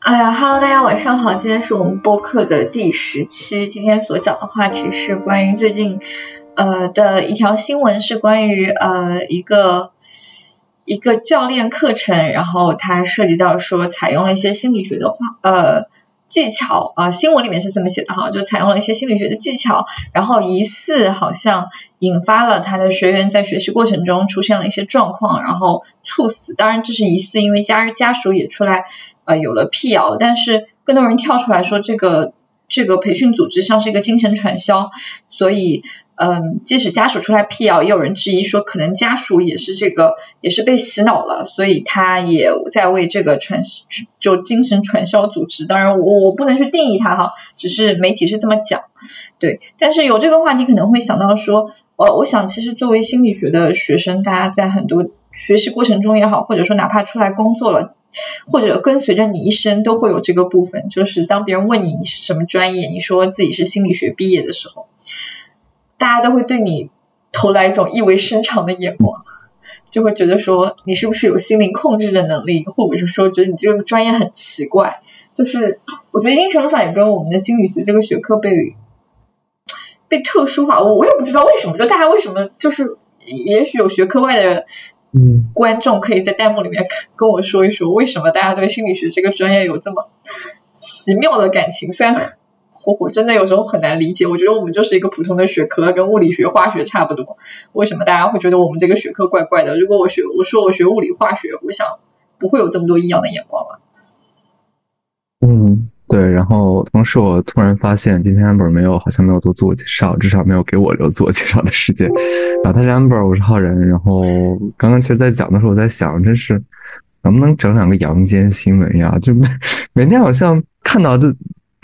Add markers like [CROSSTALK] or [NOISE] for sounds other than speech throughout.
哎呀哈喽，大家晚上好，今天是我们播客的第十期，今天所讲的话题是关于最近呃的一条新闻，是关于呃一个一个教练课程，然后它涉及到说采用了一些心理学的话呃技巧啊，新闻里面是这么写的哈，就采用了一些心理学的技巧，然后疑似好像引发了他的学员在学习过程中出现了一些状况，然后猝死，当然这是疑似，因为家家属也出来。呃，有了辟谣，但是更多人跳出来说，这个这个培训组织像是一个精神传销，所以，嗯，即使家属出来辟谣，也有人质疑说，可能家属也是这个，也是被洗脑了，所以他也在为这个传就精神传销组织，当然我我不能去定义他哈，只是媒体是这么讲，对，但是有这个话题可能会想到说，呃，我想其实作为心理学的学生，大家在很多学习过程中也好，或者说哪怕出来工作了。或者跟随着你一生都会有这个部分，就是当别人问你你是什么专业，你说自己是心理学毕业的时候，大家都会对你投来一种意味深长的眼光，[LAUGHS] 就会觉得说你是不是有心灵控制的能力，或者是说觉得你这个专业很奇怪。就是我觉得一定程度上也跟我们的心理学这个学科被被特殊化，我我也不知道为什么，就大家为什么就是也许有学科外的。嗯，观众可以在弹幕里面跟我说一说，为什么大家对心理学这个专业有这么奇妙的感情？虽然我我真的有时候很难理解，我觉得我们就是一个普通的学科，跟物理学、化学差不多，为什么大家会觉得我们这个学科怪怪的？如果我学我说我学物理、化学，我想不会有这么多异样的眼光吧？嗯。对，然后同时我突然发现，今天 Amber 没有，好像没有做自我介绍，至少没有给我留自我介绍的时间。然后他是 Amber，我是浩然。然后刚刚其实，在讲的时候，我在想，真是能不能整两个阳间新闻呀？就每每天好像看到的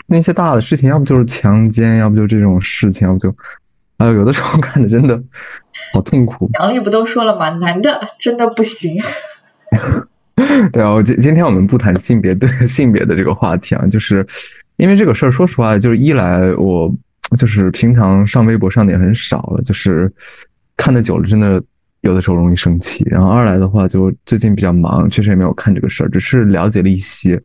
那些大的事情，要不就是强奸，要不就这种事情，要不就，哎呦，有的时候看的真的好痛苦。杨丽不都说了吗？男的真的不行。[LAUGHS] 对啊，我今今天我们不谈性别对性别的这个话题啊，就是因为这个事儿，说实话，就是一来我就是平常上微博上的也很少了，就是看的久了，真的有的时候容易生气。然后二来的话，就最近比较忙，确实也没有看这个事儿，只是了解了一些。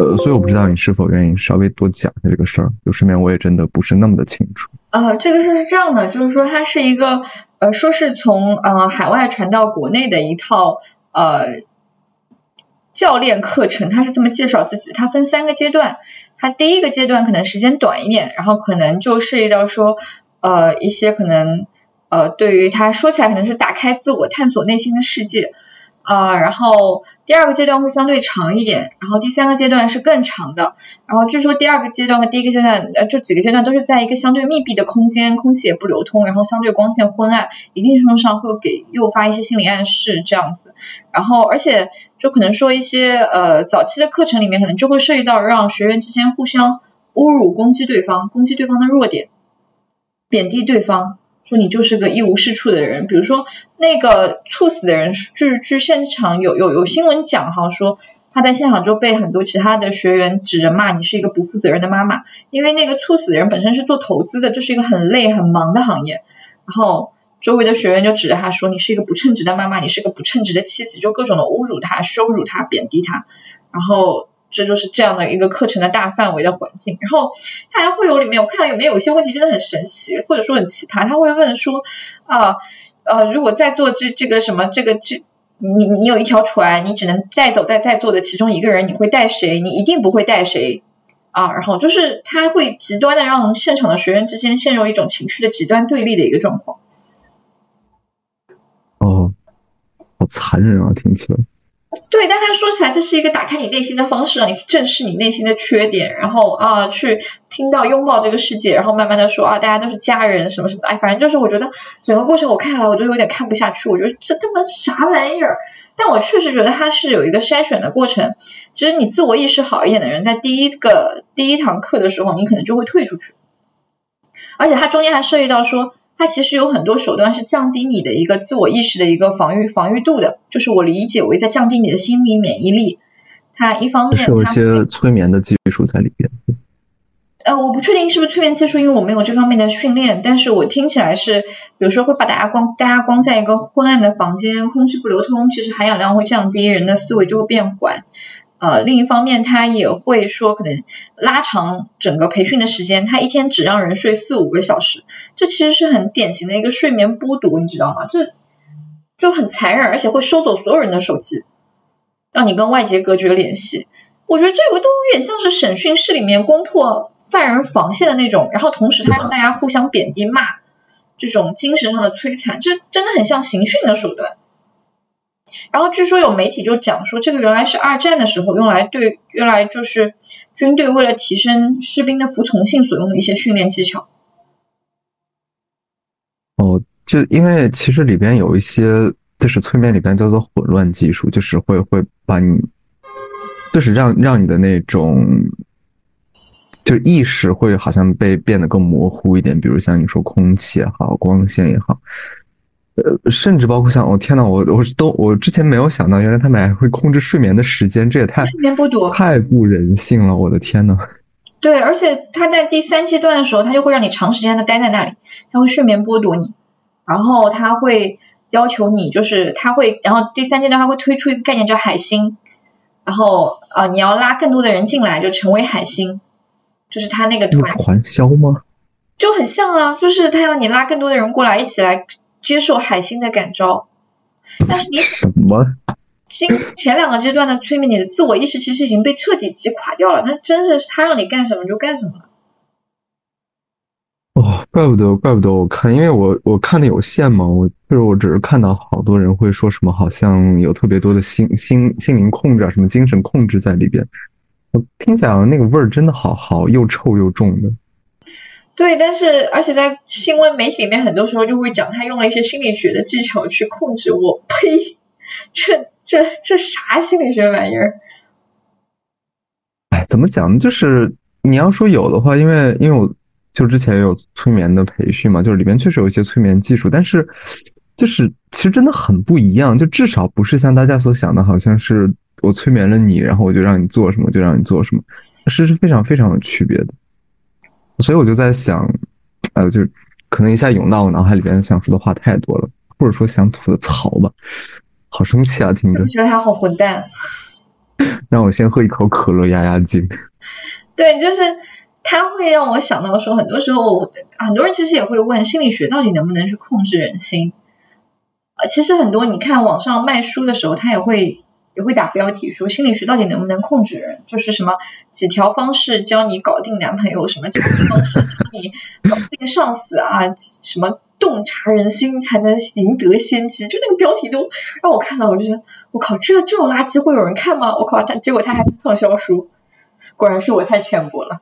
呃，所以我不知道你是否愿意稍微多讲一下这个事儿，就顺便我也真的不是那么的清楚。呃，这个事儿是这样的，就是说它是一个呃，说是从呃海外传到国内的一套呃。教练课程，他是这么介绍自己，他分三个阶段，他第一个阶段可能时间短一点，然后可能就涉及到说，呃，一些可能，呃，对于他说起来可能是打开自我、探索内心的世界。啊，然后第二个阶段会相对长一点，然后第三个阶段是更长的。然后据说第二个阶段和第一个阶段，呃，这几个阶段都是在一个相对密闭的空间，空气也不流通，然后相对光线昏暗，一定程度上会给诱发一些心理暗示这样子。然后而且就可能说一些呃早期的课程里面，可能就会涉及到让学员之间互相侮辱、攻击对方，攻击对方的弱点，贬低对方。说你就是个一无是处的人，比如说那个猝死的人，据据现场有有有新闻讲哈，说他在现场就被很多其他的学员指着骂你是一个不负责任的妈妈，因为那个猝死的人本身是做投资的，这是一个很累很忙的行业，然后周围的学员就指着他说你是一个不称职的妈妈，你是个不称职的妻子，就各种的侮辱他、羞辱他、贬低他，然后。这就是这样的一个课程的大范围的环境，然后他还会有里面我看到有没有一些问题真的很神奇，或者说很奇葩，他会问说啊呃如果在座这这个什么这个这你你有一条船，你只能带走在在座的其中一个人，你会带谁？你一定不会带谁啊？然后就是他会极端的让现场的学员之间陷入一种情绪的极端对立的一个状况。哦，好残忍啊，听起来。对，但他说起来这是一个打开你内心的方式，让你去正视你内心的缺点，然后啊，去听到拥抱这个世界，然后慢慢的说啊，大家都是家人什么什么，哎，反正就是我觉得整个过程我看下来，我就有点看不下去，我觉得这他妈啥玩意儿？但我确实觉得它是有一个筛选的过程。其实你自我意识好一点的人，在第一个第一堂课的时候，你可能就会退出去，而且它中间还涉及到说。它其实有很多手段是降低你的一个自我意识的一个防御防御度的，就是我理解为在降低你的心理免疫力。它一方面是有一些催眠的技术在里边。呃，我不确定是不是催眠技术，因为我没有这方面的训练。但是我听起来是，比如说会把大家光大家关在一个昏暗的房间，空气不流通，其实含氧量会降低，人的思维就会变缓。呃，另一方面他也会说可能拉长整个培训的时间，他一天只让人睡四五个小时，这其实是很典型的一个睡眠剥夺，你知道吗？这就很残忍，而且会收走所有人的手机，让你跟外界隔绝联系。我觉得这个都有点像是审讯室里面攻破犯人防线的那种，然后同时他让大家互相贬低骂，这种精神上的摧残，这真的很像刑讯的手段。然后据说有媒体就讲说，这个原来是二战的时候用来对用来就是军队为了提升士兵的服从性所用的一些训练技巧。哦。就因为其实里边有一些，就是催眠里边叫做混乱技术，就是会会把你，就是让让你的那种，就意识会好像被变得更模糊一点，比如像你说空气也好，光线也好，呃，甚至包括像，我天呐，我我都我之前没有想到，原来他们还会控制睡眠的时间，这也太睡眠剥夺，太不人性了，我的天呐。对，而且他在第三阶段的时候，他就会让你长时间的待在那里，他会睡眠剥夺你。然后他会要求你，就是他会，然后第三阶段他会推出一个概念叫海星，然后啊，你要拉更多的人进来，就成为海星，就是他那个团传销吗？就很像啊，就是他要你拉更多的人过来，一起来接受海星的感召。但是你 [LAUGHS] 什么？今前两个阶段的催眠，你的自我意识其实已经被彻底击垮掉了。那真的是他让你干什么就干什么了。哦，怪不得，怪不得我看，因为我我看的有限嘛，我就是我只是看到好多人会说什么，好像有特别多的心心心灵控制啊，什么精神控制在里边，我听起来那个味儿真的好好又臭又重的。对，但是而且在新闻媒体里面，很多时候就会讲他用了一些心理学的技巧去控制我，呸，这这这啥心理学玩意儿？哎，怎么讲呢？就是你要说有的话，因为因为我。就之前有催眠的培训嘛，就是里面确实有一些催眠技术，但是就是其实真的很不一样，就至少不是像大家所想的，好像是我催眠了你，然后我就让你做什么就让你做什么，是是非常非常有区别的。所以我就在想，呃，就可能一下涌到我脑海里边想说的话太多了，或者说想吐的槽吧，好生气啊！听着，觉得他好混蛋。让我先喝一口可乐压压惊。[LAUGHS] 对，就是。他会让我想到说，很多时候很多人其实也会问，心理学到底能不能去控制人心？呃，其实很多你看网上卖书的时候，他也会也会打标题说，心理学到底能不能控制人？就是什么几条方式教你搞定男朋友，什么几条方式教你搞定上司啊，什么洞察人心才能赢得先机？就那个标题都让我看到，我就觉得我靠，这这种垃圾会有人看吗？我靠，他结果他还畅销书，果然是我太浅薄了。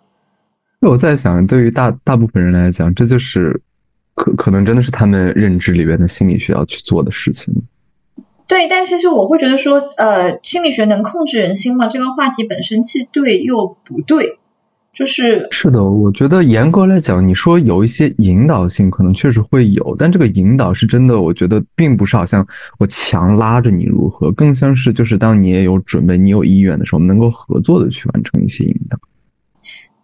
我在想，对于大大部分人来讲，这就是可可能真的是他们认知里边的心理学要去做的事情。对，但其实我会觉得说，呃，心理学能控制人心吗？这个话题本身既对又不对。就是是的，我觉得严格来讲，你说有一些引导性，可能确实会有，但这个引导是真的，我觉得并不是好像我强拉着你如何，更像是就是当你也有准备、你有意愿的时候，能够合作的去完成一些引导。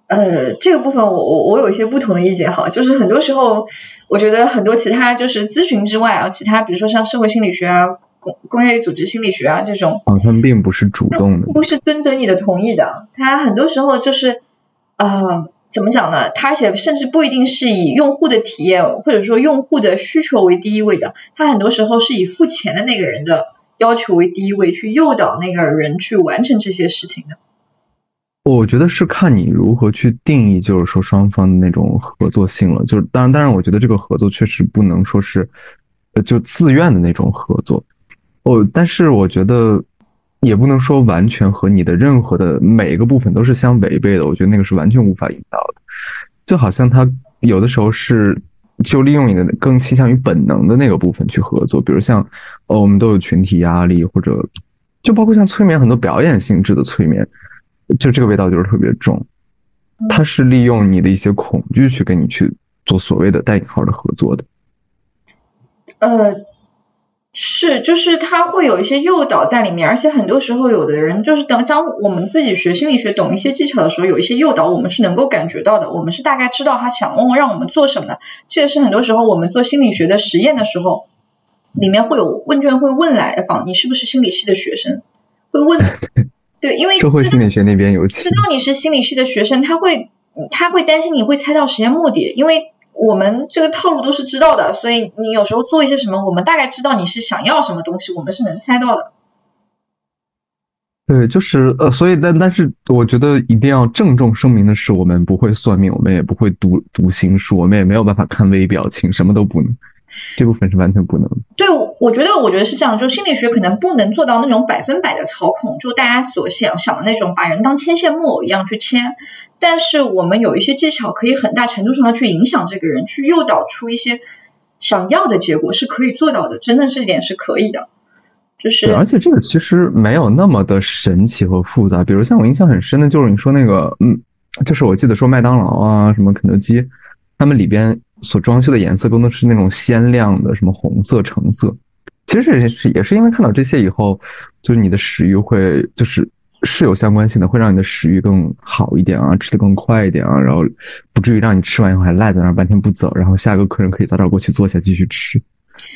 呃，这个部分我我我有一些不同的意见哈，就是很多时候我觉得很多其他就是咨询之外啊，其他比如说像社会心理学啊、工工业与组织心理学啊这种，啊，他们并不是主动的，不是遵着你的同意的，他很多时候就是呃怎么讲呢？他而且甚至不一定是以用户的体验或者说用户的需求为第一位的，他很多时候是以付钱的那个人的要求为第一位，去诱导那个人去完成这些事情的。我觉得是看你如何去定义，就是说双方的那种合作性了。就是当然，当然，我觉得这个合作确实不能说是，呃，就自愿的那种合作。哦，但是我觉得也不能说完全和你的任何的每一个部分都是相违背的。我觉得那个是完全无法引导的。就好像他有的时候是就利用你的更倾向于本能的那个部分去合作，比如像呃，我们都有群体压力，或者就包括像催眠很多表演性质的催眠。就这个味道就是特别重，它是利用你的一些恐惧去跟你去做所谓的带引号的合作的。呃，是，就是他会有一些诱导在里面，而且很多时候有的人就是等当我们自己学心理学懂一些技巧的时候，有一些诱导我们是能够感觉到的，我们是大概知道他想问让我们做什么的。这也是很多时候我们做心理学的实验的时候，里面会有问卷会问来访，你是不是心理系的学生？会问。[LAUGHS] 对，因为社会心理学那边有知道你是心理系的学生，他会他会担心你会猜到实验目的，因为我们这个套路都是知道的，所以你有时候做一些什么，我们大概知道你是想要什么东西，我们是能猜到的。对，就是呃，所以但但是，我觉得一定要郑重声明的是，我们不会算命，我们也不会读读心术，我们也没有办法看微表情，什么都不能，这部分是完全不能。对，我觉得，我觉得是这样，就心理学可能不能做到那种百分百的操控，就大家所想想的那种把人当牵线木偶一样去牵，但是我们有一些技巧可以很大程度上的去影响这个人，去诱导出一些想要的结果，是可以做到的，真的这一点是可以的。就是，而且这个其实没有那么的神奇和复杂。比如像我印象很深的，就是你说那个，嗯，就是我记得说麦当劳啊，什么肯德基，他们里边所装修的颜色更多是那种鲜亮的，什么红色、橙色。其实也是也是因为看到这些以后，就是你的食欲会就是是有相关性的，会让你的食欲更好一点啊，吃的更快一点啊，然后不至于让你吃完以后还赖在那儿半天不走，然后下个客人可以早点过去坐下继续吃。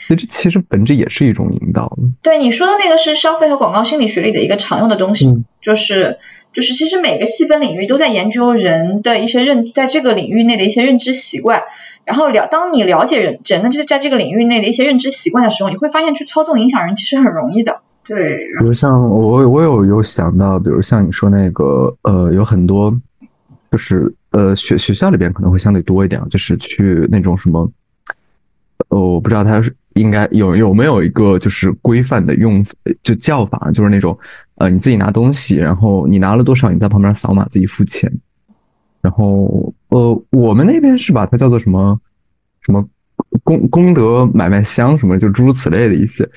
所以这其实本质也是一种引导。对你说的那个是消费和广告心理学里的一个常用的东西，就是就是其实每个细分领域都在研究人的一些认在这个领域内的一些认知习惯，然后了当你了解人人的就是在这个领域内的一些认知习惯的时候，你会发现去操纵影响人其实很容易的。对，比如像我我有有想到，比如像你说那个呃有很多就是呃学学校里边可能会相对多一点，就是去那种什么。呃，我不知道他是应该有有没有一个就是规范的用就叫法，就是那种呃你自己拿东西，然后你拿了多少，你在旁边扫码自己付钱。然后呃我们那边是把它叫做什么什么功功德买卖箱什么，就诸如此类的一些。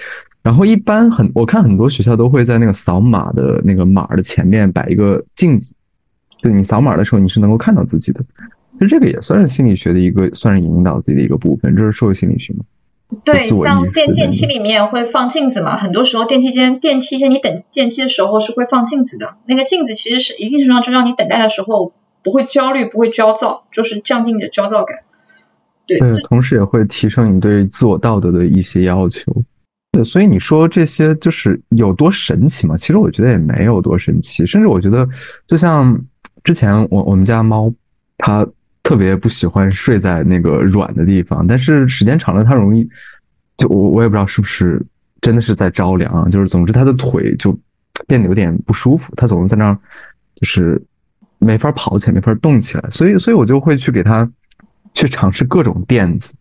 然后一般很我看很多学校都会在那个扫码的那个码的前面摆一个镜子，就你扫码的时候你是能够看到自己的。其实这个也算是心理学的一个，算是引导自己的一个部分，这是社会心理学嘛？对，像电电梯里面会放镜子嘛，很多时候电梯间电梯间你等电梯的时候是会放镜子的，那个镜子其实是一定程度上就让你等待的时候不会焦虑，不会焦躁，就是降低你的焦躁感。对，同时也会提升你对自我道德的一些要求。对，所以你说这些就是有多神奇嘛？其实我觉得也没有多神奇，甚至我觉得就像之前我我们家猫它。特别不喜欢睡在那个软的地方，但是时间长了，它容易就我我也不知道是不是真的是在着凉啊，就是总之它的腿就变得有点不舒服，它总是在那儿就是没法跑起来，没法动起来，所以所以我就会去给它去尝试各种垫子，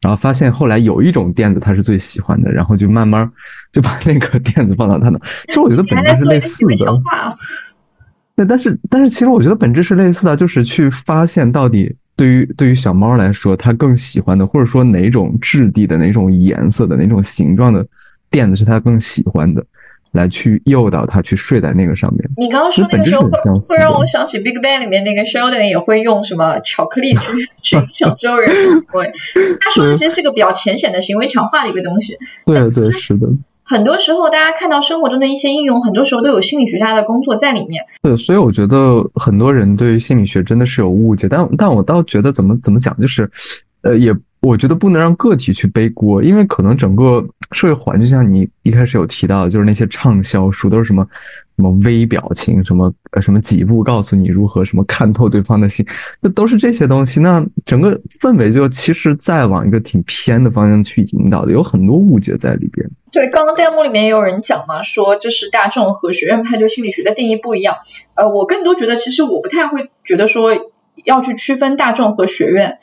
然后发现后来有一种垫子它是最喜欢的，然后就慢慢就把那个 [LAUGHS] 垫子放到它那。其实我觉得本质是类似的。对，但是但是，其实我觉得本质是类似的，就是去发现到底对于对于小猫来说，它更喜欢的，或者说哪种质地的、哪种颜色的、哪种形状的垫子是它更喜欢的，来去诱导它去睡在那个上面。你刚刚说那个时候会会让我想起《Big Bang》里面那个 Sheldon 也会用什么巧克力去 [LAUGHS] 去影响周围人。对，他说的其实是个比较浅显的行为强化的一个东西。对对，是的。很多时候，大家看到生活中的一些应用，很多时候都有心理学家的工作在里面。对，所以我觉得很多人对于心理学真的是有误解，但但我倒觉得怎么怎么讲，就是，呃，也我觉得不能让个体去背锅，因为可能整个社会环境，像你一开始有提到，就是那些畅销书都是什么。什么微表情，什么呃什么几步告诉你如何什么看透对方的心，那都是这些东西。那整个氛围就其实再往一个挺偏的方向去引导的，有很多误解在里边。对，刚刚弹幕里面也有人讲嘛，说这是大众和学院派对心理学的定义不一样。呃，我更多觉得其实我不太会觉得说要去区分大众和学院，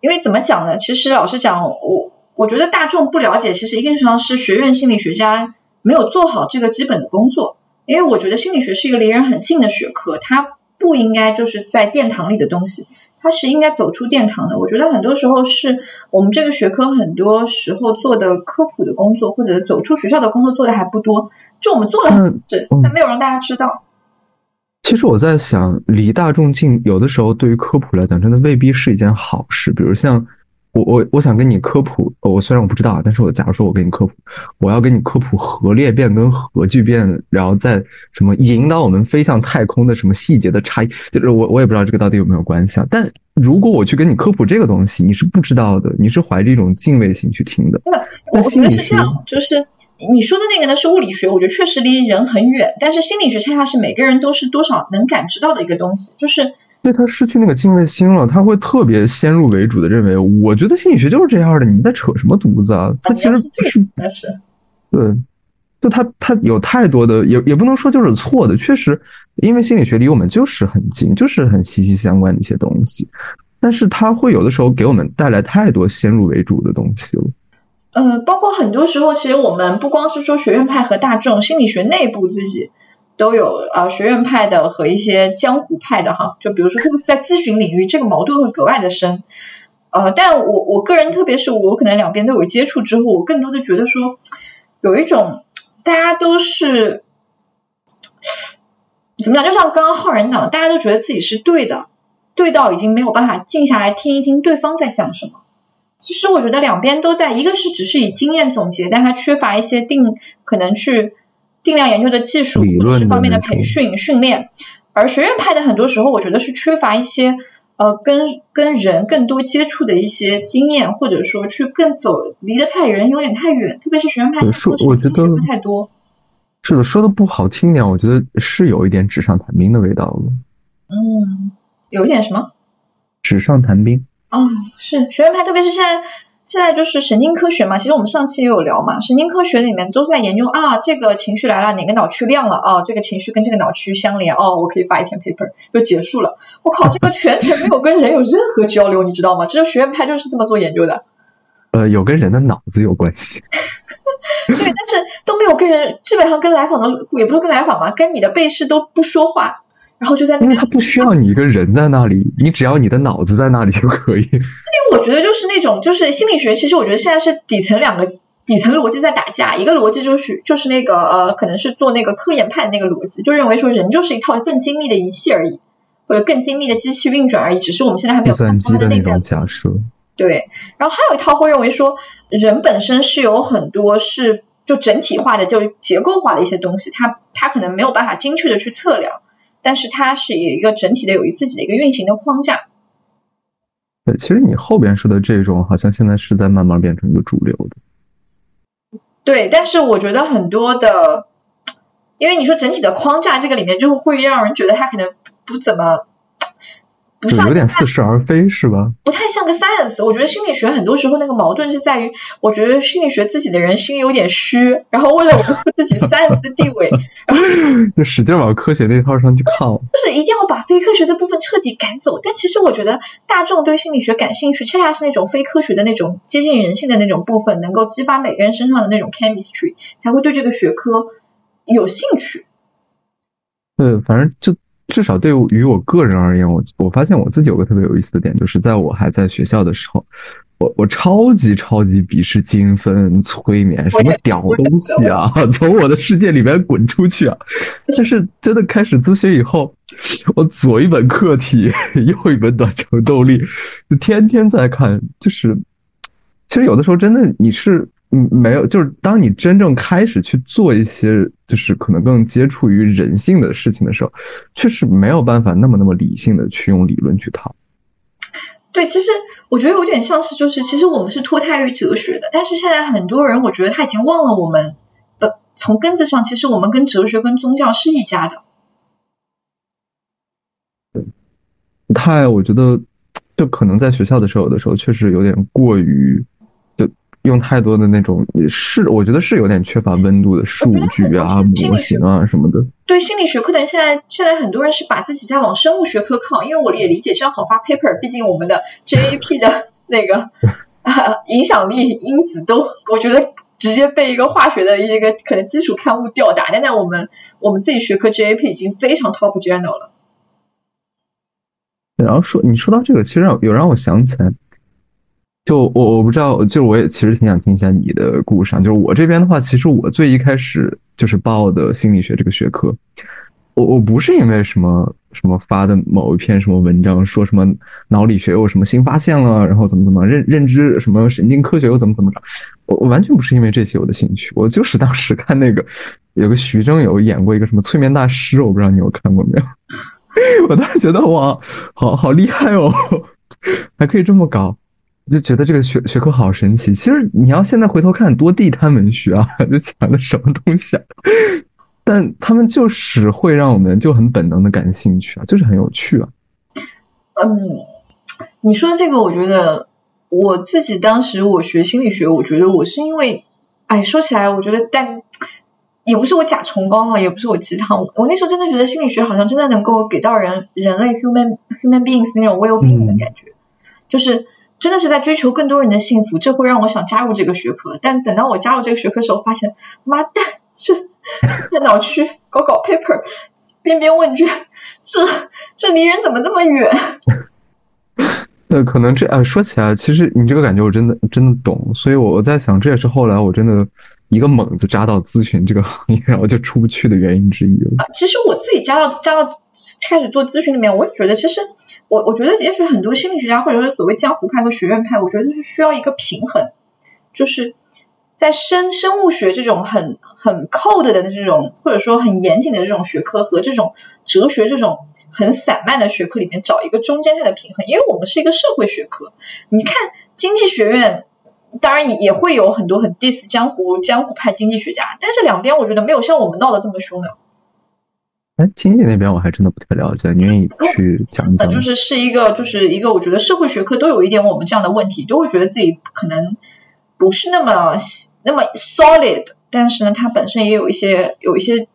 因为怎么讲呢？其实老实讲，我我觉得大众不了解，其实一定程度上是学院心理学家没有做好这个基本的工作。因为我觉得心理学是一个离人很近的学科，它不应该就是在殿堂里的东西，它是应该走出殿堂的。我觉得很多时候是我们这个学科很多时候做的科普的工作，或者走出学校的工作做的还不多，就我们做了很是，但没有让大家知道。其实我在想，离大众近，有的时候对于科普来讲，真的未必是一件好事。比如像。我我我想跟你科普，我虽然我不知道，但是我假如说我给你科普，我要跟你科普核裂变跟核聚变，然后再什么引导我们飞向太空的什么细节的差异，就是我我也不知道这个到底有没有关系啊。但如果我去跟你科普这个东西，你是不知道的，你是怀着一种敬畏心去听的。那我觉得是这样，就是你说的那个呢是物理学，我觉得确实离人很远，但是心理学恰恰是每个人都是多少能感知到的一个东西，就是因为他失去那个敬畏心了，他会特别先入为主的认为，我觉得心理学就是这样的，你们在扯什么犊子啊？他其实不是，那是对，就他他有太多的，也也不能说就是错的，确实，因为心理学离我们就是很近，就是很息息相关的一些东西，但是他会有的时候给我们带来太多先入为主的东西了。呃，包括很多时候，其实我们不光是说学院派和大众，心理学内部自己都有呃学院派的和一些江湖派的哈，就比如说特别是在咨询领域，这个矛盾会格外的深。呃，但我我个人，特别是我可能两边都有接触之后，我更多的觉得说，有一种大家都是怎么讲，就像刚刚浩然讲的，大家都觉得自己是对的，对到已经没有办法静下来听一听对方在讲什么。其实我觉得两边都在，一个是只是以经验总结，但它缺乏一些定可能去定量研究的技术或者是方面的培训训练，而学院派的很多时候，我觉得是缺乏一些呃跟跟人更多接触的一些经验，或者说去更走离得太远有点太远，特别是学院派说我觉得不太多。是的，说的不好听点，我觉得是有一点纸上谈兵的味道了。嗯，有一点什么？纸上谈兵。哦，是学院派，特别是现在，现在就是神经科学嘛。其实我们上期也有聊嘛，神经科学里面都在研究啊，这个情绪来了，哪个脑区亮了啊？这个情绪跟这个脑区相连哦，我可以发一篇 paper 就结束了。我靠，这个全程没有跟人有任何交流，你知道吗？这个学院派就是这么做研究的。呃，有跟人的脑子有关系。[LAUGHS] 对，但是都没有跟人，基本上跟来访的也不是跟来访嘛，跟你的被试都不说话。然后就在那，因为他不需要你一个人在那里，你只要你的脑子在那里就可以。[LAUGHS] 那我觉得就是那种，就是心理学，其实我觉得现在是底层两个底层逻辑在打架，一个逻辑就是就是那个呃，可能是做那个科研派的那个逻辑，就认为说人就是一套更精密的仪器而已，或者更精密的机器运转而已，只是我们现在还没有计算机的那种假设。对，然后还有一套会认为说，人本身是有很多是就整体化的，就结构化的一些东西，它它可能没有办法精确的去测量。但是它是有一个整体的，有一自己的一个运行的框架。对，其实你后边说的这种，好像现在是在慢慢变成一个主流的。对，但是我觉得很多的，因为你说整体的框架，这个里面就会让人觉得它可能不怎么。不像有点似是而非是吧？不太像个 science。我觉得心理学很多时候那个矛盾是在于，我觉得心理学自己的人心有点虚，然后为了维护自己 science 的地位，[LAUGHS] 然后 [LAUGHS] 就使劲往科学那套上去靠。就是一定要把非科学这部分彻底赶走。但其实我觉得大众对心理学感兴趣，恰恰是那种非科学的那种接近人性的那种部分，能够激发每个人身上的那种 chemistry，才会对这个学科有兴趣。对，反正就。至少对于我个人而言，我我发现我自己有个特别有意思的点，就是在我还在学校的时候，我我超级超级鄙视精分催眠，什么屌东西啊，[LAUGHS] 从我的世界里面滚出去啊！[LAUGHS] 但是真的开始咨询以后，我左一本课题，[LAUGHS] 右一本短程动力，就天天在看，就是其实有的时候真的你是。嗯，没有，就是当你真正开始去做一些，就是可能更接触于人性的事情的时候，确实没有办法那么那么理性的去用理论去套。对，其实我觉得有点像是，就是其实我们是脱胎于哲学的，但是现在很多人，我觉得他已经忘了我们，呃，从根子上，其实我们跟哲学跟宗教是一家的。太，我觉得就可能在学校的时候，有的时候确实有点过于。用太多的那种是，我觉得是有点缺乏温度的数据啊、模型啊什么的。对心理学课的人，现在现在很多人是把自己在往生物学科靠，因为我也理解这样好发 paper。毕竟我们的 JAP 的那个 [LAUGHS] 影响力因子都，我觉得直接被一个化学的一个可能基础刊物吊打。但在我们我们自己学科 JAP 已经非常 top journal 了。然后说你说到这个，其实让有让我想起来。就我我不知道，就我也其实挺想听一下你的故事。就是我这边的话，其实我最一开始就是报的心理学这个学科。我我不是因为什么什么发的某一篇什么文章说什么脑理学有什么新发现了，然后怎么怎么认认知什么神经科学又怎么怎么着。我我完全不是因为这些我的兴趣，我就是当时看那个有个徐峥有演过一个什么催眠大师，我不知道你有看过没有。[LAUGHS] 我当时觉得哇，好好厉害哦，还可以这么搞。就觉得这个学学科好神奇。其实你要现在回头看，多地摊文学啊，[LAUGHS] 就讲的什么东西啊？但他们就是会让我们就很本能的感兴趣啊，就是很有趣啊。嗯，你说这个，我觉得我自己当时我学心理学，我觉得我是因为，哎，说起来，我觉得但。也不是我假崇高啊，也不是我鸡汤。我那时候真的觉得心理学好像真的能够给到人人类 human human beings 那种 well being 的感觉，就是真的是在追求更多人的幸福，这会让我想加入这个学科。但等到我加入这个学科时候，发现妈蛋，这 [LAUGHS] 电脑区搞搞 paper，编编问卷，这这离人怎么这么远？[LAUGHS] 那可能这啊，说起来，其实你这个感觉我真的真的懂，所以我在想，这也是后来我真的。一个猛子扎到咨询这个行业，然后就出不去的原因之一了。其实我自己扎到扎到开始做咨询里面，我也觉得，其实我我觉得，也许很多心理学家或者说所谓江湖派和学院派，我觉得是需要一个平衡，就是在生生物学这种很很 cold 的这种，或者说很严谨的这种学科和这种哲学这种很散漫的学科里面找一个中间态的平衡，因为我们是一个社会学科。你看经济学院。当然也也会有很多很 diss 江湖江湖派经济学家，但是两边我觉得没有像我们闹得这么凶的。哎，经济那边我还真的不太了解，你愿意去讲讲？就是是一个就是一个，我觉得社会学科都有一点我们这样的问题，都会觉得自己可能不是那么那么 solid，但是呢，它本身也有一些有一些。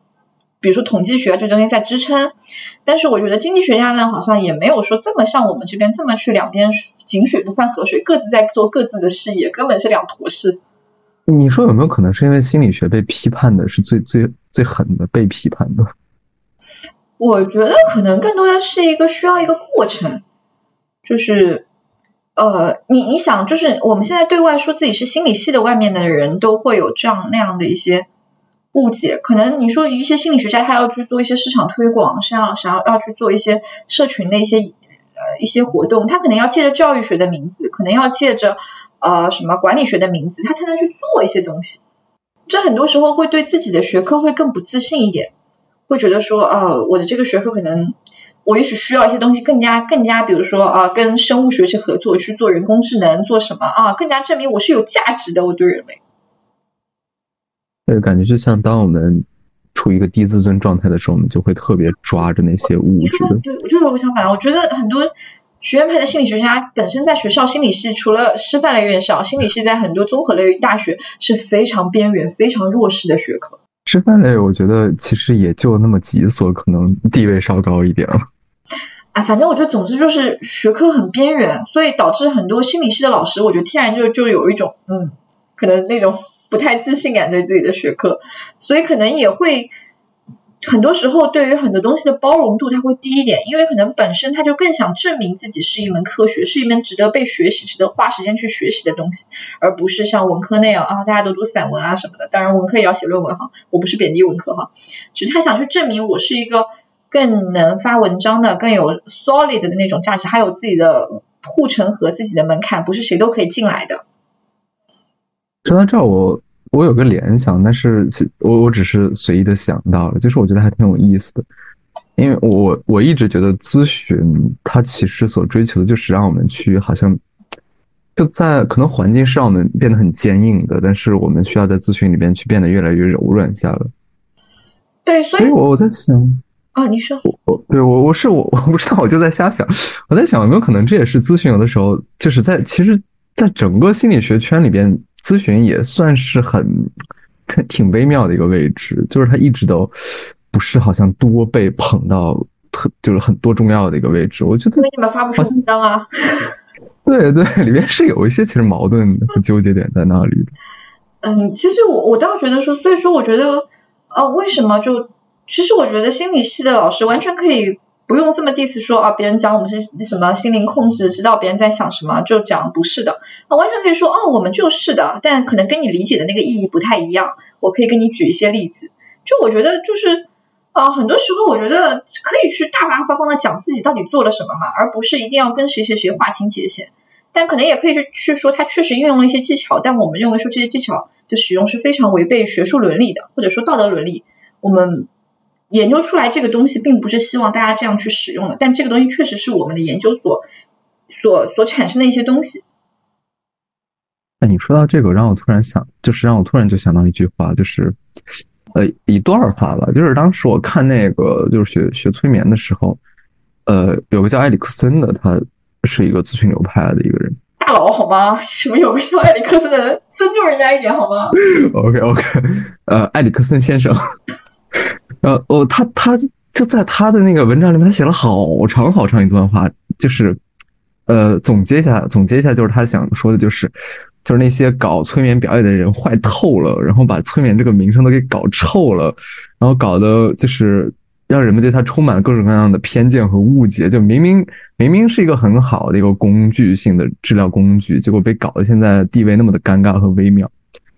比如说统计学这东西在支撑，但是我觉得经济学家呢，好像也没有说这么像我们这边这么去两边井水不犯河水，各自在做各自的事业，根本是两坨事。你说有没有可能是因为心理学被批判的是最最最狠的被批判的？我觉得可能更多的是一个需要一个过程，就是呃，你你想，就是我们现在对外说自己是心理系的，外面的人都会有这样那样的一些。误解，可能你说一些心理学家他要去做一些市场推广，像想要要去做一些社群的一些呃一些活动，他可能要借着教育学的名字，可能要借着呃什么管理学的名字，他才能去做一些东西。这很多时候会对自己的学科会更不自信一点，会觉得说呃我的这个学科可能我也许需要一些东西更加更加，比如说啊跟生物学去合作去做人工智能做什么啊更加证明我是有价值的我对人类。对，感觉就像当我们处于一个低自尊状态的时候，我们就会特别抓着那些物质。对，我就是我相反。我觉得很多学院派的心理学家本身在学校心理系，除了师范类院校，心理系在很多综合类大学是非常边缘、非常弱势的学科。师范类，我觉得其实也就那么几所，可能地位稍高一点了。啊，反正我觉得，总之就是学科很边缘，所以导致很多心理系的老师，我觉得天然就就有一种嗯，可能那种。不太自信感对自己的学科，所以可能也会很多时候对于很多东西的包容度它会低一点，因为可能本身他就更想证明自己是一门科学，是一门值得被学习、值得花时间去学习的东西，而不是像文科那样啊，大家都读散文啊什么的。当然文科也要写论文哈，我不是贬低文科哈，只是他想去证明我是一个更能发文章的、更有 solid 的那种价值，还有自己的护城河、自己的门槛，不是谁都可以进来的。说到这儿，我我有个联想，但是其我我只是随意的想到了，就是我觉得还挺有意思的，因为我我一直觉得咨询它其实所追求的就是让我们去好像就在可能环境是让我们变得很坚硬的，但是我们需要在咨询里边去变得越来越柔软下来。对，所以我我在想啊，你说我对我我是我我不知道，我就在瞎想，我在想有没有可能这也是咨询有的时候就是在其实，在整个心理学圈里边。咨询也算是很挺微妙的一个位置，就是他一直都不是好像多被捧到特就是很多重要的一个位置。我觉得你们发不出文章啊？对对，里面是有一些其实矛盾和纠结点在那里的。嗯，其实我我倒觉得说，所以说我觉得呃，为什么就其实我觉得心理系的老师完全可以。不用这么 diss 说啊，别人讲我们是什么心灵控制，知道别人在想什么就讲不是的啊，完全可以说哦，我们就是的，但可能跟你理解的那个意义不太一样。我可以跟你举一些例子，就我觉得就是啊，很多时候我觉得可以去大大方方的讲自己到底做了什么嘛，而不是一定要跟谁谁谁划清界限。但可能也可以去去说他确实运用了一些技巧，但我们认为说这些技巧的使用是非常违背学术伦理的，或者说道德伦理，我们。研究出来这个东西，并不是希望大家这样去使用的，但这个东西确实是我们的研究所所所产生的一些东西。哎，你说到这个，让我突然想，就是让我突然就想到一句话，就是呃一段话吧，就是当时我看那个就是学 [LAUGHS] 学催眠的时候，呃，有个叫埃里克森的，他是一个咨询流派的一个人。大佬好吗？什么有个叫埃里克森的人，尊重人家一点好吗？[LAUGHS] OK OK，呃，埃里克森先生，呃哦，他他就在他的那个文章里面，他写了好长好长一段话，就是呃总结一下，总结一下，就是他想说的就是，就是那些搞催眠表演的人坏透了，然后把催眠这个名声都给搞臭了，然后搞得就是。让人们对他充满了各种各样的偏见和误解，就明明明明是一个很好的一个工具性的治疗工具，结果被搞得现在地位那么的尴尬和微妙，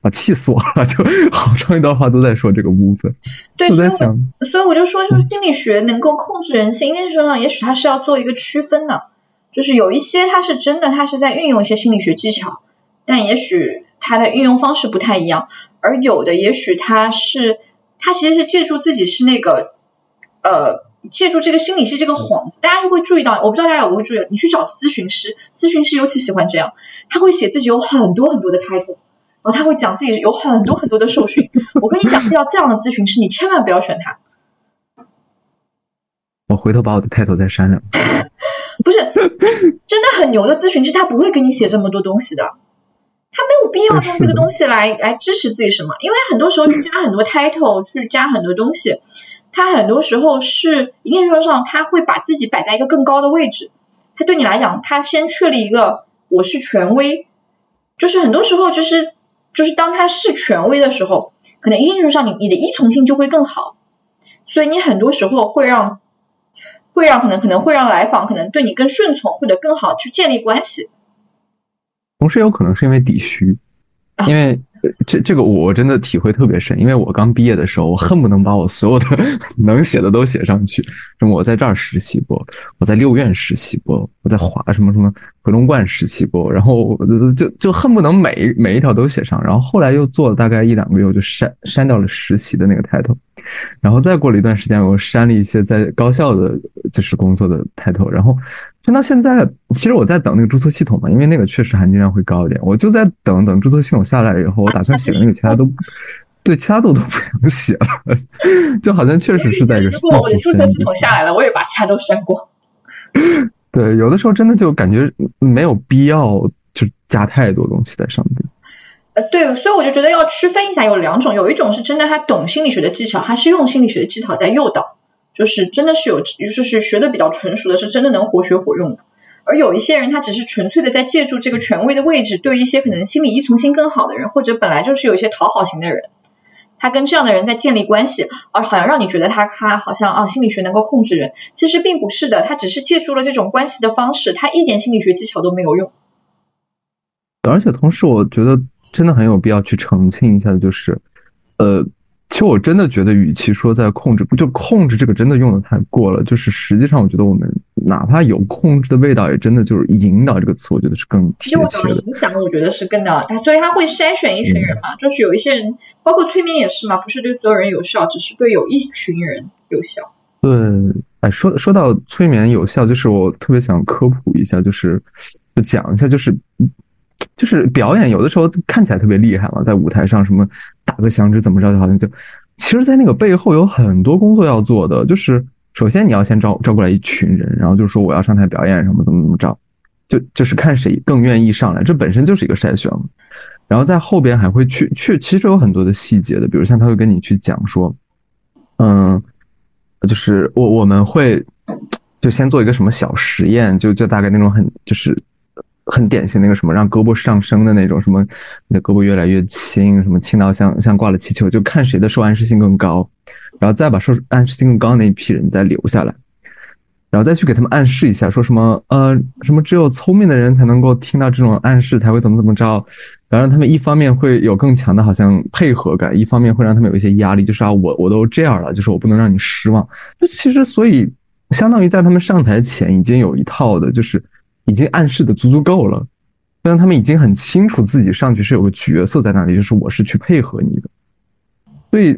啊，气死我了！[LAUGHS] 就好长一段话都在说这个部分。对，我在想，所以我就说，就是心理学能够控制人性，那时候呢，也许他是要做一个区分的，就是有一些他是真的，他是在运用一些心理学技巧，但也许他的运用方式不太一样，而有的也许他是，他其实是借助自己是那个。呃，借助这个心理系这个幌子，大家就会注意到，我不知道大家有没有注意到，你去找咨询师，咨询师尤其喜欢这样，他会写自己有很多很多的 title，然后他会讲自己有很多很多的受训。我跟你讲，遇到这样的咨询师，你千万不要选他。我回头把我的 title 再删了。不是，真的很牛的咨询师，他不会给你写这么多东西的，他没有必要用这个东西来来支持自己什么，因为很多时候去加很多 title，去加很多东西。他很多时候是一定程度上，他会把自己摆在一个更高的位置。他对你来讲，他先确立一个我是权威，就是很多时候就是就是当他是权威的时候，可能一定程度上你你的依从性就会更好，所以你很多时候会让会让可能可能会让来访可能对你更顺从或者更好去建立关系。同时有可能是因为底虚，因为。这这个我真的体会特别深，因为我刚毕业的时候，我恨不能把我所有的 [LAUGHS] 能写的都写上去。什么我在这儿实习过，我在六院实习过，我在华什么什么回龙观实习过，然后就就恨不能每每一条都写上。然后后来又做了大概一两个月，我就删删掉了实习的那个 title。然后再过了一段时间，我删了一些在高校的就是工作的 title。然后。删到现在，其实我在等那个注册系统嘛，因为那个确实含金量会高一点。我就在等等注册系统下来以后，我打算写的那个其他都，对，其他都都不想写了，就好像确实是在。[LAUGHS] 如果我的注册系统下来了，我也把其他都删光。[LAUGHS] 对，有的时候真的就感觉没有必要就加太多东西在上面。呃，对，所以我就觉得要区分一下，有两种，有一种是真的他懂心理学的技巧，他是用心理学的技巧在诱导。就是真的是有，就是学的比较纯熟的，是真的能活学活用的。而有一些人，他只是纯粹的在借助这个权威的位置，对一些可能心理依从性更好的人，或者本来就是有一些讨好型的人，他跟这样的人在建立关系，而好像让你觉得他他好像啊心理学能够控制人，其实并不是的，他只是借助了这种关系的方式，他一点心理学技巧都没有用。而且同时，我觉得真的很有必要去澄清一下就是，呃。其实我真的觉得，与其说在控制，不就控制这个真的用的太过了。就是实际上，我觉得我们哪怕有控制的味道，也真的就是引导这个词，我觉得是更贴切的。影响，我觉得是更的。他所以他会筛选一群人嘛，就是有一些人，包括催眠也是嘛，不是对所有人有效，只是对有一群人有效。对，哎，说说到催眠有效，就是我特别想科普一下，就是就讲一下，就是。就是表演有的时候看起来特别厉害嘛，在舞台上什么打个响指怎么着，就好像就，其实，在那个背后有很多工作要做的。就是首先你要先招招过来一群人，然后就说我要上台表演什么怎么怎么着，就就是看谁更愿意上来，这本身就是一个筛选。然后在后边还会去去，其实有很多的细节的，比如像他会跟你去讲说，嗯，就是我我们会就先做一个什么小实验，就就大概那种很就是。很典型那个什么让胳膊上升的那种，什么你的胳膊越来越轻，什么轻到像像挂了气球，就看谁的受暗示性更高，然后再把受暗示性更高的那一批人再留下来，然后再去给他们暗示一下，说什么呃什么只有聪明的人才能够听到这种暗示才会怎么怎么着，然后让他们一方面会有更强的好像配合感，一方面会让他们有一些压力，就是啊我我都这样了，就是我不能让你失望。就其实所以相当于在他们上台前已经有一套的，就是。已经暗示的足足够了，让他们已经很清楚自己上去是有个角色在那里，就是我是去配合你的，所以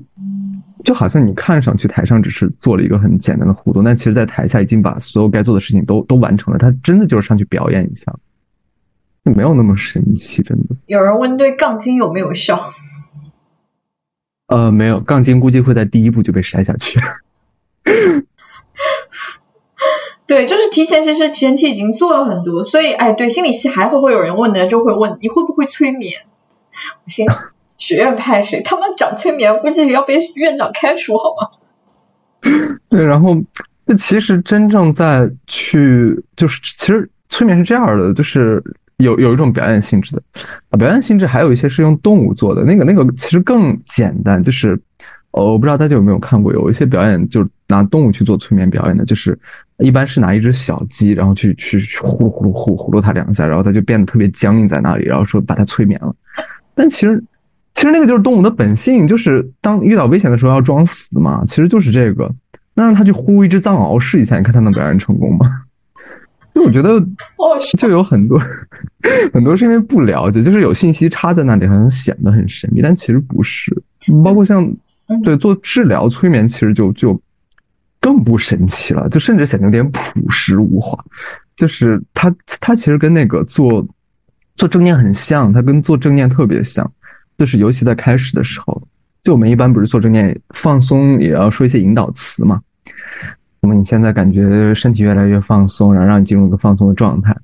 就好像你看上去台上只是做了一个很简单的互动，但其实，在台下已经把所有该做的事情都都完成了。他真的就是上去表演一下。没有那么神奇，真的。有人问对杠精有没有效？呃，没有，杠精估计会在第一步就被筛下去。对，就是提前，其实前期已经做了很多，所以，哎，对，心理系还会会有人问的，就会问你会不会催眠？我心 [LAUGHS] 学院派谁？他们讲催眠，估计要被院长开除，好吗？对，然后，那其实真正在去，就是其实催眠是这样的，就是有有一种表演性质的啊，表演性质还有一些是用动物做的，那个那个其实更简单，就是。呃，我不知道大家有没有看过，有一些表演就拿动物去做催眠表演的，就是一般是拿一只小鸡，然后去去去呼噜呼噜呼呼噜它两下，然后它就变得特别僵硬在那里，然后说把它催眠了。但其实其实那个就是动物的本性，就是当遇到危险的时候要装死嘛，其实就是这个。那让他去呼一只藏獒试一下，你看他能表演成功吗？[LAUGHS] 就我觉得就有很多 [LAUGHS] 很多是因为不了解，就是有信息差在那里，好像显得很神秘，但其实不是，包括像。对，做治疗催眠其实就就更不神奇了，就甚至显得有点朴实无华。就是它它其实跟那个做做正念很像，它跟做正念特别像。就是尤其在开始的时候，就我们一般不是做正念放松也要说一些引导词嘛。那么你现在感觉身体越来越放松，然后让你进入一个放松的状态。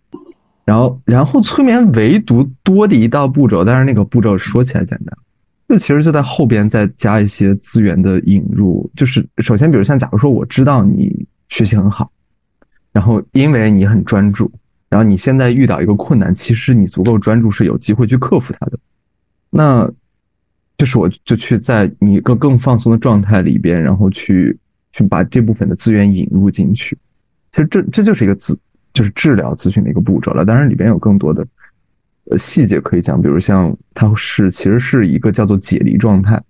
然后然后催眠唯独多的一道步骤，但是那个步骤说起来简单。就其实就在后边再加一些资源的引入，就是首先，比如像假如说我知道你学习很好，然后因为你很专注，然后你现在遇到一个困难，其实你足够专注是有机会去克服它的。那，就是我就去在你一个更放松的状态里边，然后去去把这部分的资源引入进去。其实这这就是一个咨就是治疗咨询的一个步骤了，当然里边有更多的。呃，细节可以讲，比如像它是其实是一个叫做解离状态，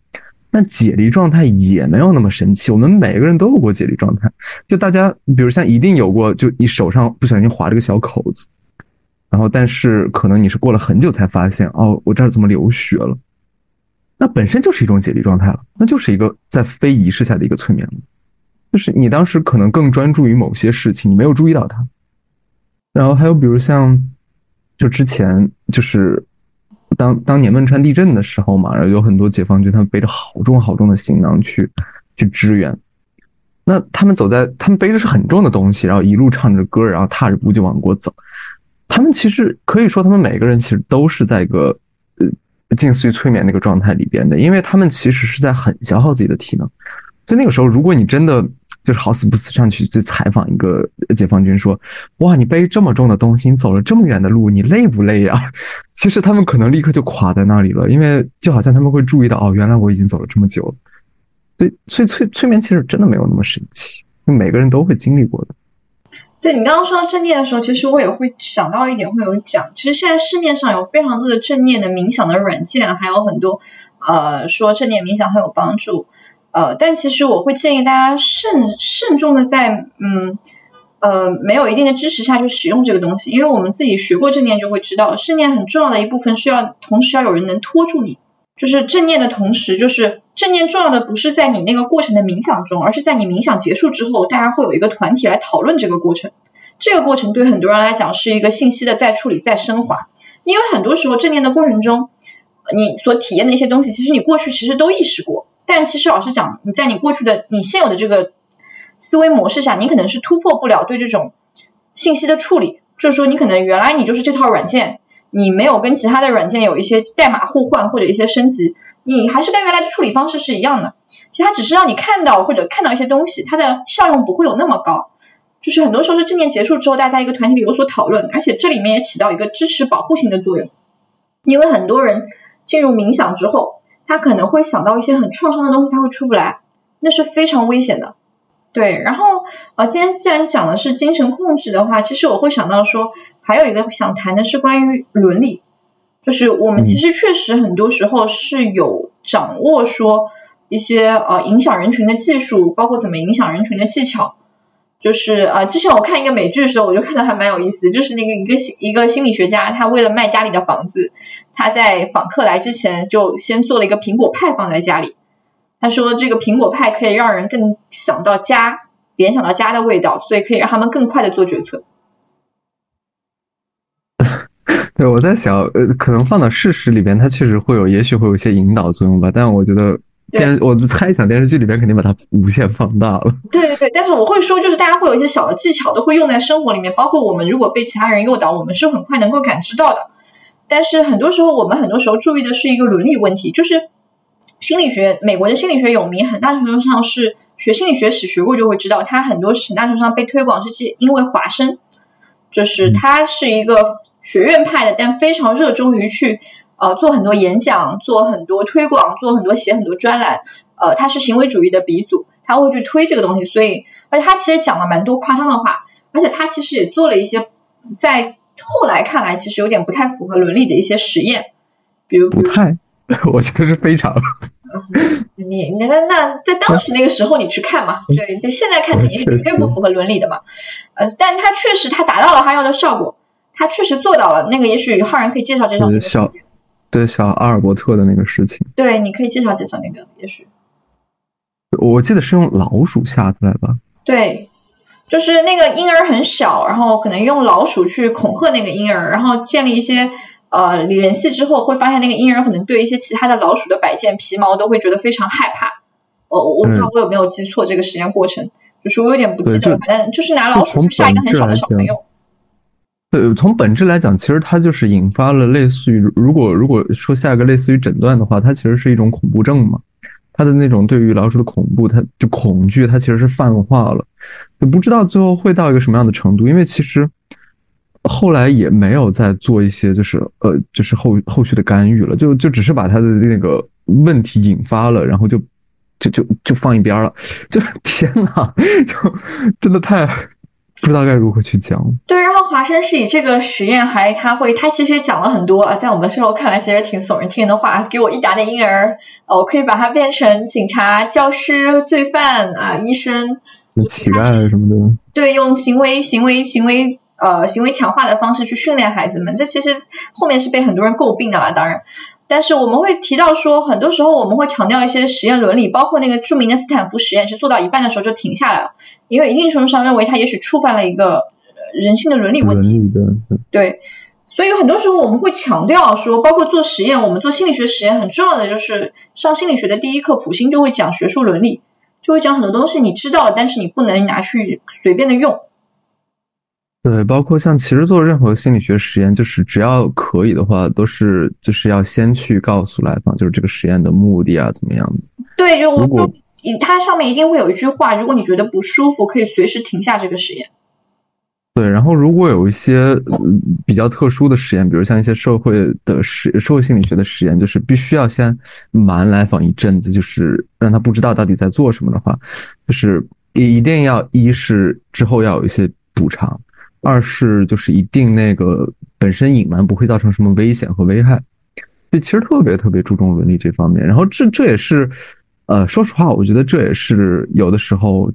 那解离状态也没有那么神奇。我们每个人都有过解离状态，就大家比如像一定有过，就你手上不小心划了个小口子，然后但是可能你是过了很久才发现，哦，我这儿怎么流血了？那本身就是一种解离状态了，那就是一个在非仪式下的一个催眠了，就是你当时可能更专注于某些事情，你没有注意到它。然后还有比如像。就之前就是当当年汶川地震的时候嘛，然后有很多解放军，他们背着好重好重的行囊去去支援。那他们走在，他们背着是很重的东西，然后一路唱着歌，然后踏着步就往过走。他们其实可以说，他们每个人其实都是在一个呃近似于催眠那个状态里边的，因为他们其实是在很消耗自己的体能。所以那个时候，如果你真的。就是好死不死上去就采访一个解放军，说：“哇，你背这么重的东西，你走了这么远的路，你累不累呀？” [LAUGHS] 其实他们可能立刻就垮在那里了，因为就好像他们会注意到，哦，原来我已经走了这么久了。所以，所以催催眠其实真的没有那么神奇，每个人都会经历过的。对你刚刚说到正念的时候，其实我也会想到一点，会有讲，其实现在市面上有非常多的正念的冥想的软件，还有很多呃说正念冥想很有帮助。呃，但其实我会建议大家慎慎重的在嗯呃没有一定的支持下去使用这个东西，因为我们自己学过正念就会知道，正念很重要的一部分需要同时要有人能拖住你，就是正念的同时，就是正念重要的不是在你那个过程的冥想中，而是在你冥想结束之后，大家会有一个团体来讨论这个过程，这个过程对很多人来讲是一个信息的再处理再升华，因为很多时候正念的过程中，你所体验的一些东西，其实你过去其实都意识过。但其实老实讲，你在你过去的你现有的这个思维模式下，你可能是突破不了对这种信息的处理。就是说，你可能原来你就是这套软件，你没有跟其他的软件有一些代码互换或者一些升级，你还是跟原来的处理方式是一样的。其实它只是让你看到或者看到一些东西，它的效用不会有那么高。就是很多时候是正念结束之后，大家一个团体里有所讨论，而且这里面也起到一个支持保护性的作用。因为很多人进入冥想之后。他可能会想到一些很创伤的东西，他会出不来，那是非常危险的。对，然后呃，今天既然讲的是精神控制的话，其实我会想到说，还有一个想谈的是关于伦理，就是我们其实确实很多时候是有掌握说一些呃影响人群的技术，包括怎么影响人群的技巧。就是啊，之前我看一个美剧的时候，我就看到还蛮有意思，就是那个一个一个心理学家，他为了卖家里的房子，他在访客来之前就先做了一个苹果派放在家里。他说这个苹果派可以让人更想到家，联想到家的味道，所以可以让他们更快的做决策。[LAUGHS] 对，我在想，呃，可能放到事实里边，它确实会有，也许会有一些引导作用吧。但我觉得电视，我猜想电视剧里边肯定把它无限放大了。[LAUGHS] 对对对，但是我会说，就是大家会有一些小的技巧，都会用在生活里面。包括我们如果被其他人诱导，我们是很快能够感知到的。但是很多时候，我们很多时候注意的是一个伦理问题，就是心理学，美国的心理学有名，很大程度上是学心理学史学过就会知道，它很多很大程度上被推广是因为华生，就是他是一个。学院派的，但非常热衷于去呃做很多演讲，做很多推广，做很多写很多专栏。呃，他是行为主义的鼻祖，他会去推这个东西。所以，而且他其实讲了蛮多夸张的话，而且他其实也做了一些在后来看来其实有点不太符合伦理的一些实验，比如不太，[LAUGHS] 我觉得是非常。你你那那在当时那个时候你去看嘛，[LAUGHS] 对，在现在看肯定是绝对不符合伦理的嘛。呃，但他确实他达到了他要的效果。他确实做到了，那个也许浩然可以介绍介绍小，对小阿尔伯特的那个事情。对，你可以介绍介绍那个，也许。我记得是用老鼠吓出来吧？对，就是那个婴儿很小，然后可能用老鼠去恐吓那个婴儿，然后建立一些呃联系之后，会发现那个婴儿可能对一些其他的老鼠的摆件、皮毛都会觉得非常害怕。我我不知道我有没有记错这个实验过程，就是我有点不记得了，反正就是拿老鼠去吓一个很小的小朋友。对，从本质来讲，其实它就是引发了类似于，如果如果说下一个类似于诊断的话，它其实是一种恐怖症嘛。它的那种对于老鼠的恐怖，它就恐惧，它其实是泛化了，就不知道最后会到一个什么样的程度。因为其实后来也没有再做一些，就是呃，就是后后续的干预了，就就只是把他的那个问题引发了，然后就就就就放一边了。[LAUGHS] 就天呐，[LAUGHS] 就真的太。不知道该如何去讲。对，然后华生是以这个实验还他会他其实也讲了很多啊，在我们事后看来其实挺耸人听的话，给我一打点婴儿，呃，我可以把他变成警察、教师、罪犯啊、医生、乞丐什么的。对，用行为行为行为呃行为强化的方式去训练孩子们，这其实后面是被很多人诟病的啦，当然。但是我们会提到说，很多时候我们会强调一些实验伦理，包括那个著名的斯坦福实验是做到一半的时候就停下来了，因为一定程度上认为它也许触犯了一个人性的伦理问题。对，所以很多时候我们会强调说，包括做实验，我们做心理学实验很重要的就是上心理学的第一课，普心就会讲学术伦理，就会讲很多东西你知道了，但是你不能拿去随便的用。对，包括像其实做任何心理学实验，就是只要可以的话，都是就是要先去告诉来访，就是这个实验的目的啊，怎么样的。对，就如果它上面一定会有一句话，如果你觉得不舒服，可以随时停下这个实验。对，然后如果有一些比较特殊的实验，比如像一些社会的实社会心理学的实验，就是必须要先瞒来访一阵子，就是让他不知道到底在做什么的话，就是一一定要一是之后要有一些补偿。二是就是一定那个本身隐瞒不会造成什么危险和危害，就其实特别特别注重伦理这方面。然后这这也是，呃，说实话，我觉得这也是有的时候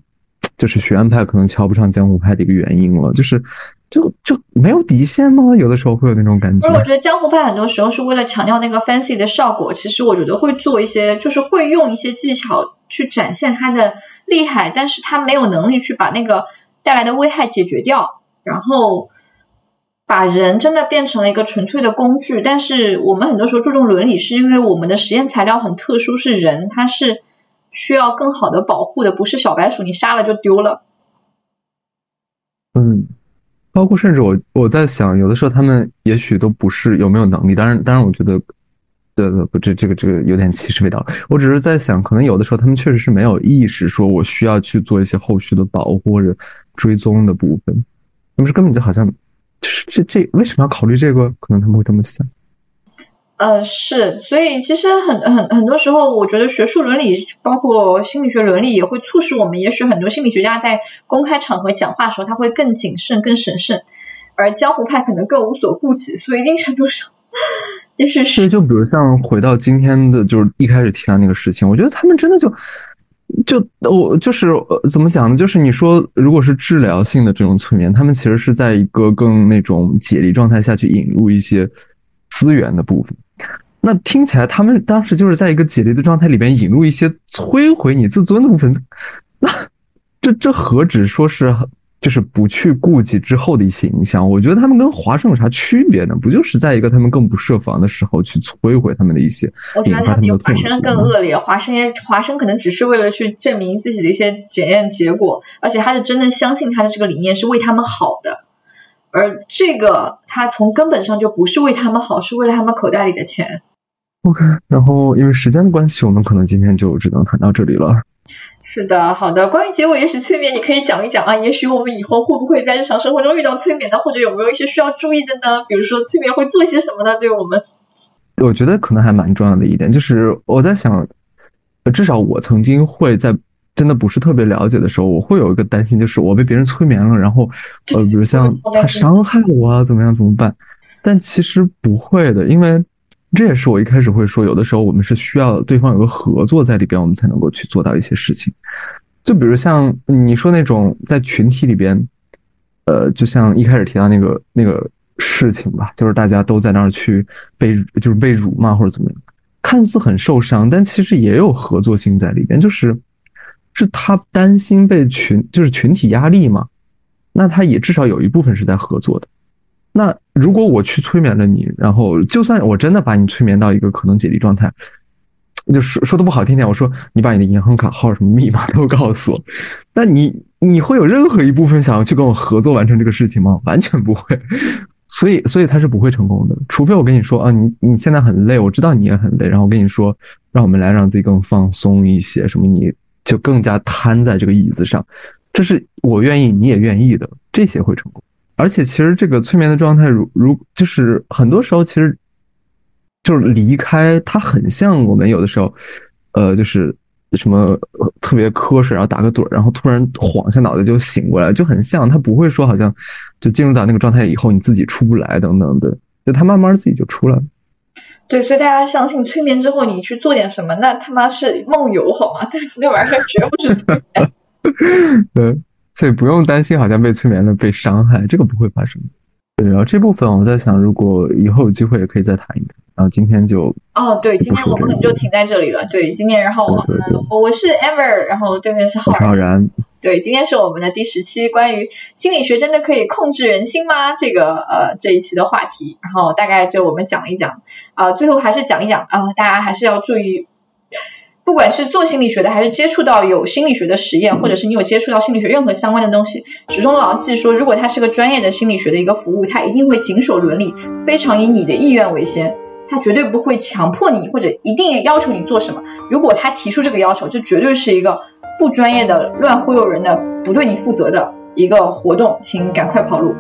就是学院派可能瞧不上江湖派的一个原因了，就是就就没有底线吗？有的时候会有那种感觉。而我觉得江湖派很多时候是为了强调那个 fancy 的效果，其实我觉得会做一些，就是会用一些技巧去展现他的厉害，但是他没有能力去把那个带来的危害解决掉。然后把人真的变成了一个纯粹的工具，但是我们很多时候注重伦理，是因为我们的实验材料很特殊，是人，它是需要更好的保护的，不是小白鼠，你杀了就丢了。嗯，包括甚至我我在想，有的时候他们也许都不是有没有能力，当然，当然，我觉得，对对，不，这这个这个有点歧视味道。我只是在想，可能有的时候他们确实是没有意识，说我需要去做一些后续的保护或者追踪的部分。不是根本就好像，就是这这为什么要考虑这个？可能他们会这么想。呃，是，所以其实很很很多时候，我觉得学术伦理，包括心理学伦理，也会促使我们。也许很多心理学家在公开场合讲话的时候，他会更谨慎、更审慎，而江湖派可能更无所顾忌。所以一定程度上，[LAUGHS] 也许是。就比如像回到今天的，就是一开始提到那个事情，我觉得他们真的就。就我就是怎么讲呢？就是你说，如果是治疗性的这种催眠，他们其实是在一个更那种解离状态下去引入一些资源的部分。那听起来，他们当时就是在一个解离的状态里边引入一些摧毁你自尊的部分。那这这何止说是就是不去顾及之后的一些影响。我觉得他们跟华生有啥区别呢？不就是在一个他们更不设防的时候去摧毁他们的一些，我觉得他比华生更恶劣。华生也华生可能只是为了去证明自己的一些检验结果，而且他是真的相信他的这个理念是为他们好的。而这个他从根本上就不是为他们好，是为了他们口袋里的钱。OK，然后因为时间的关系，我们可能今天就只能谈到这里了。是的，好的。关于结尾也许催眠，你可以讲一讲啊。也许我们以后会不会在日常生活中遇到催眠呢？或者有没有一些需要注意的呢？比如说催眠会做些什么呢？对我们，我觉得可能还蛮重要的一点，就是我在想，至少我曾经会在真的不是特别了解的时候，我会有一个担心，就是我被别人催眠了，然后呃，比如像他伤害我啊，怎么样怎么办？但其实不会的，因为。这也是我一开始会说，有的时候我们是需要对方有个合作在里边，我们才能够去做到一些事情。就比如像你说那种在群体里边，呃，就像一开始提到那个那个事情吧，就是大家都在那儿去被就是被辱骂或者怎么样，看似很受伤，但其实也有合作性在里边，就是是他担心被群就是群体压力嘛，那他也至少有一部分是在合作的。那如果我去催眠了你，然后就算我真的把你催眠到一个可能解离状态，就说说的不好听点，我说你把你的银行卡号什么密码都告诉我，那你你会有任何一部分想要去跟我合作完成这个事情吗？完全不会，[LAUGHS] 所以所以他是不会成功的，除非我跟你说啊，你你现在很累，我知道你也很累，然后我跟你说，让我们来让自己更放松一些，什么你就更加瘫在这个椅子上，这是我愿意，你也愿意的，这些会成功。而且其实这个催眠的状态，如如就是很多时候其实就是离开，它很像我们有的时候，呃，就是什么特别瞌睡，然后打个盹，然后突然晃一下脑袋就醒过来，就很像。它不会说好像就进入到那个状态以后你自己出不来等等的，就它慢慢自己就出来了。对，所以大家相信催眠之后你去做点什么，那他妈是梦游好吗？[LAUGHS] 但是那玩意儿绝不是催眠。[LAUGHS] 对。所以不用担心，好像被催眠了被伤害，这个不会发生。对，然后这部分我在想，如果以后有机会也可以再谈一谈。然后今天就哦，对，今天我们可能就停在这里了。对，今天然后我我是 Ever，然后对面是浩然。对，今天是我们的第十期，关于心理学真的可以控制人心吗？这个呃这一期的话题，然后大概就我们讲一讲啊，最后还是讲一讲啊，大家还是要注意。不管是做心理学的，还是接触到有心理学的实验，或者是你有接触到心理学任何相关的东西，始终牢记说，如果它是个专业的心理学的一个服务，它一定会谨守伦理，非常以你的意愿为先，它绝对不会强迫你或者一定要求你做什么。如果他提出这个要求，这绝对是一个不专业的、乱忽悠人的、不对你负责的一个活动，请赶快跑路。